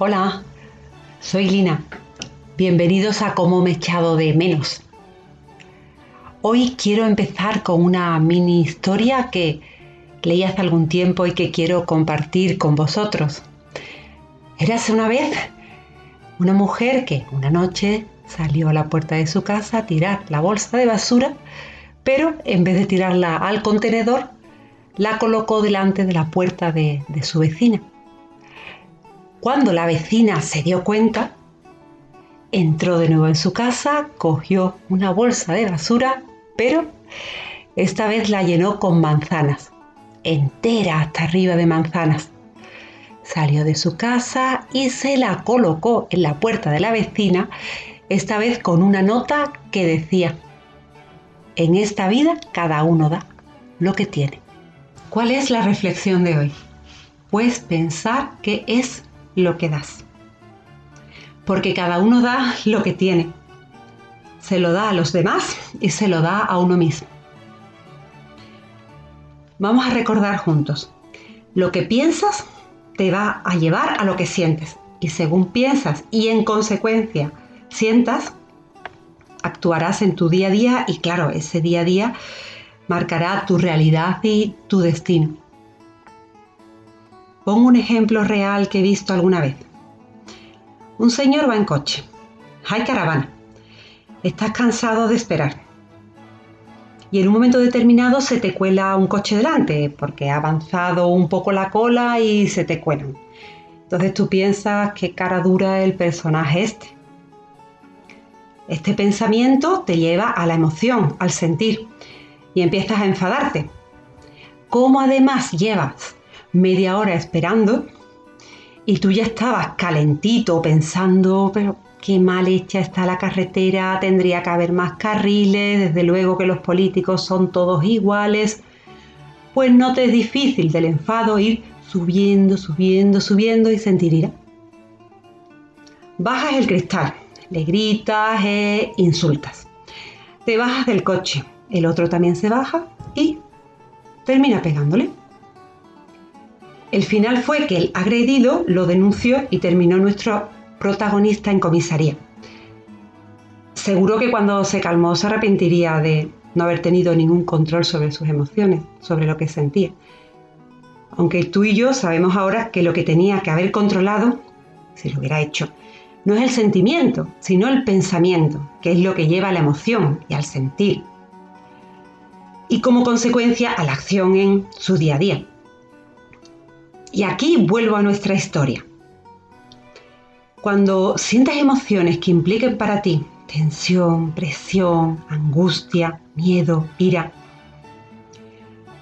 Hola, soy Lina. Bienvenidos a Cómo me he echado de menos. Hoy quiero empezar con una mini historia que leí hace algún tiempo y que quiero compartir con vosotros. Érase una vez una mujer que una noche salió a la puerta de su casa a tirar la bolsa de basura, pero en vez de tirarla al contenedor, la colocó delante de la puerta de, de su vecina. Cuando la vecina se dio cuenta, entró de nuevo en su casa, cogió una bolsa de basura, pero esta vez la llenó con manzanas, entera hasta arriba de manzanas. Salió de su casa y se la colocó en la puerta de la vecina, esta vez con una nota que decía, en esta vida cada uno da lo que tiene. ¿Cuál es la reflexión de hoy? Pues pensar que es lo que das. Porque cada uno da lo que tiene. Se lo da a los demás y se lo da a uno mismo. Vamos a recordar juntos. Lo que piensas te va a llevar a lo que sientes. Y según piensas y en consecuencia sientas, actuarás en tu día a día y claro, ese día a día marcará tu realidad y tu destino. Pongo un ejemplo real que he visto alguna vez. Un señor va en coche. Hay caravana. Estás cansado de esperar y en un momento determinado se te cuela un coche delante porque ha avanzado un poco la cola y se te cuelan. Entonces tú piensas qué cara dura el personaje este. Este pensamiento te lleva a la emoción, al sentir y empiezas a enfadarte. Como además llevas media hora esperando y tú ya estabas calentito pensando, pero qué mal hecha está la carretera, tendría que haber más carriles, desde luego que los políticos son todos iguales, pues no te es difícil del enfado ir subiendo, subiendo, subiendo y sentir ira. Bajas el cristal, le gritas e insultas. Te bajas del coche, el otro también se baja y termina pegándole. El final fue que el agredido lo denunció y terminó nuestro protagonista en comisaría. Seguro que cuando se calmó se arrepentiría de no haber tenido ningún control sobre sus emociones, sobre lo que sentía. Aunque tú y yo sabemos ahora que lo que tenía que haber controlado, si lo hubiera hecho, no es el sentimiento, sino el pensamiento, que es lo que lleva a la emoción y al sentir. Y como consecuencia a la acción en su día a día. Y aquí vuelvo a nuestra historia. Cuando sientas emociones que impliquen para ti tensión, presión, angustia, miedo, ira,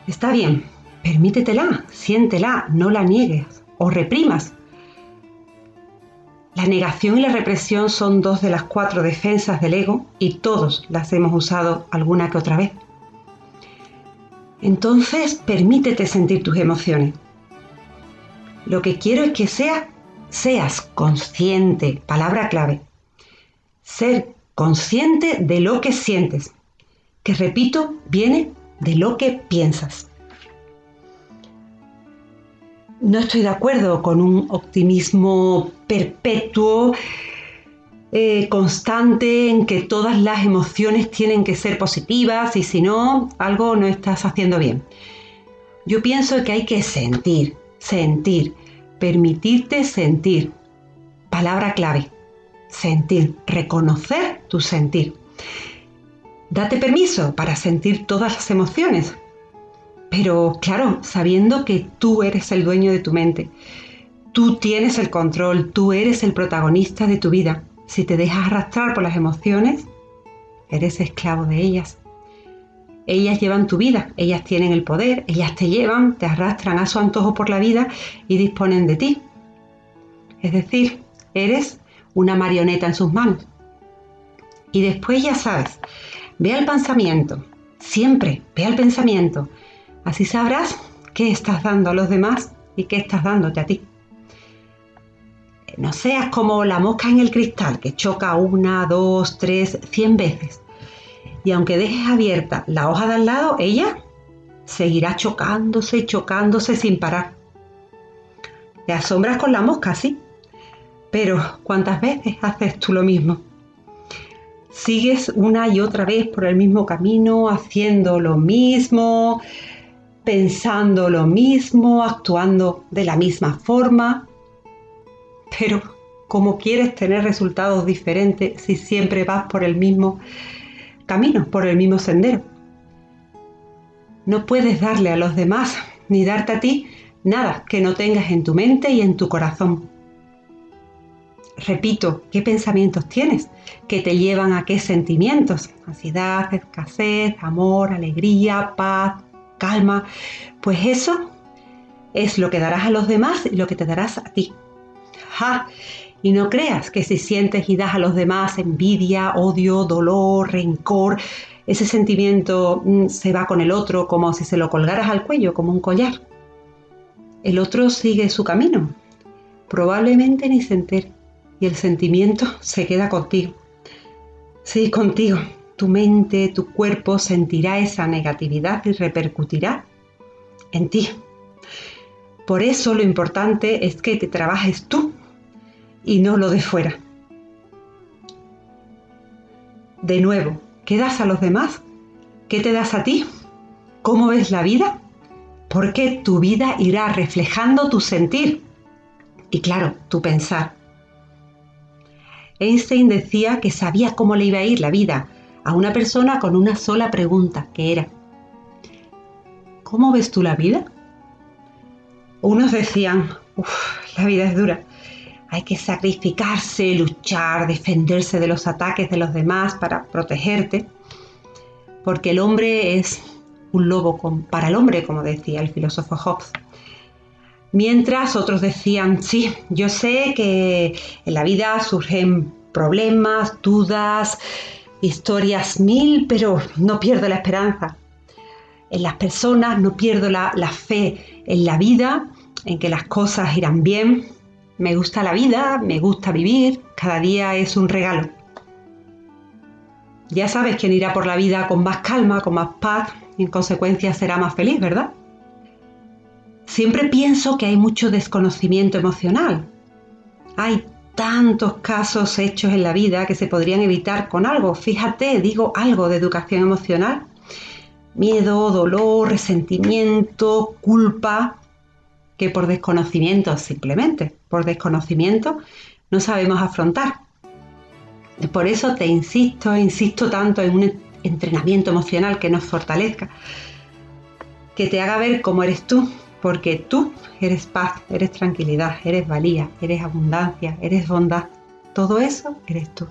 está bien, permítetela, siéntela, no la niegues o reprimas. La negación y la represión son dos de las cuatro defensas del ego y todos las hemos usado alguna que otra vez. Entonces, permítete sentir tus emociones. Lo que quiero es que sea seas consciente, palabra clave, ser consciente de lo que sientes, que repito, viene de lo que piensas. No estoy de acuerdo con un optimismo perpetuo, eh, constante, en que todas las emociones tienen que ser positivas y si no, algo no estás haciendo bien. Yo pienso que hay que sentir, sentir permitirte sentir. Palabra clave. Sentir, reconocer tu sentir. Date permiso para sentir todas las emociones, pero claro, sabiendo que tú eres el dueño de tu mente. Tú tienes el control, tú eres el protagonista de tu vida. Si te dejas arrastrar por las emociones, eres esclavo de ellas. Ellas llevan tu vida, ellas tienen el poder, ellas te llevan, te arrastran a su antojo por la vida y disponen de ti. Es decir, eres una marioneta en sus manos. Y después ya sabes, ve al pensamiento, siempre ve al pensamiento. Así sabrás qué estás dando a los demás y qué estás dándote a ti. No seas como la mosca en el cristal que choca una, dos, tres, cien veces y aunque dejes abierta la hoja de al lado, ella seguirá chocándose y chocándose sin parar. Te asombras con la mosca, sí. Pero ¿cuántas veces haces tú lo mismo? Sigues una y otra vez por el mismo camino, haciendo lo mismo, pensando lo mismo, actuando de la misma forma. Pero ¿cómo quieres tener resultados diferentes si siempre vas por el mismo camino, por el mismo sendero? No puedes darle a los demás ni darte a ti nada que no tengas en tu mente y en tu corazón. Repito, ¿qué pensamientos tienes? que te llevan a qué sentimientos? Ansiedad, escasez, amor, alegría, paz, calma. Pues eso es lo que darás a los demás y lo que te darás a ti. Y no creas que si sientes y das a los demás envidia, odio, dolor, rencor, ese sentimiento mm, se va con el otro como si se lo colgaras al cuello, como un collar. El otro sigue su camino. Probablemente ni se entere. Y el sentimiento se queda contigo. Sí, contigo. Tu mente, tu cuerpo sentirá esa negatividad y repercutirá en ti. Por eso lo importante es que te trabajes tú y no lo de fuera. De nuevo, ¿Qué das a los demás? ¿Qué te das a ti? ¿Cómo ves la vida? Porque tu vida irá reflejando tu sentir y claro, tu pensar. Einstein decía que sabía cómo le iba a ir la vida a una persona con una sola pregunta, que era, ¿cómo ves tú la vida? Unos decían, la vida es dura, hay que sacrificarse, luchar, defenderse de los ataques de los demás para protegerte, porque el hombre es un lobo para el hombre, como decía el filósofo Hobbes. Mientras otros decían, sí, yo sé que en la vida surgen problemas, dudas, historias mil, pero no pierdo la esperanza en las personas, no pierdo la, la fe en la vida, en que las cosas irán bien, me gusta la vida, me gusta vivir, cada día es un regalo. Ya sabes quién irá por la vida con más calma, con más paz y en consecuencia será más feliz, ¿verdad? Siempre pienso que hay mucho desconocimiento emocional. Hay tantos casos hechos en la vida que se podrían evitar con algo. Fíjate, digo algo de educación emocional. Miedo, dolor, resentimiento, culpa que por desconocimiento simplemente, por desconocimiento, no sabemos afrontar. Por eso te insisto, insisto tanto en un entrenamiento emocional que nos fortalezca, que te haga ver cómo eres tú, porque tú eres paz, eres tranquilidad, eres valía, eres abundancia, eres bondad. Todo eso eres tú.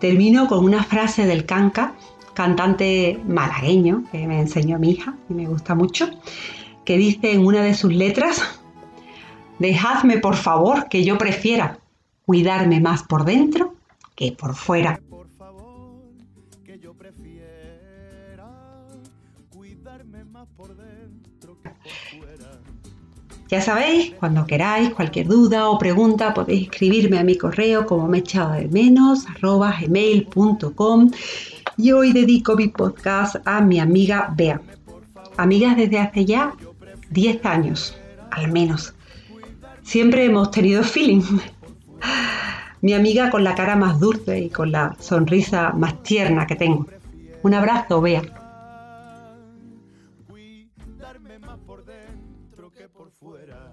Termino con una frase del Canca, cantante malagueño que me enseñó mi hija y me gusta mucho, que dice en una de sus letras, dejadme por favor que yo prefiera cuidarme más por dentro que por fuera. Ya sabéis, cuando queráis cualquier duda o pregunta podéis escribirme a mi correo como me echado de menos arroba gmail.com y hoy dedico mi podcast a mi amiga Bea. Amigas desde hace ya 10 años, al menos. Siempre hemos tenido feeling. Mi amiga con la cara más dulce y con la sonrisa más tierna que tengo. Un abrazo, Bea. por dentro que por fuera.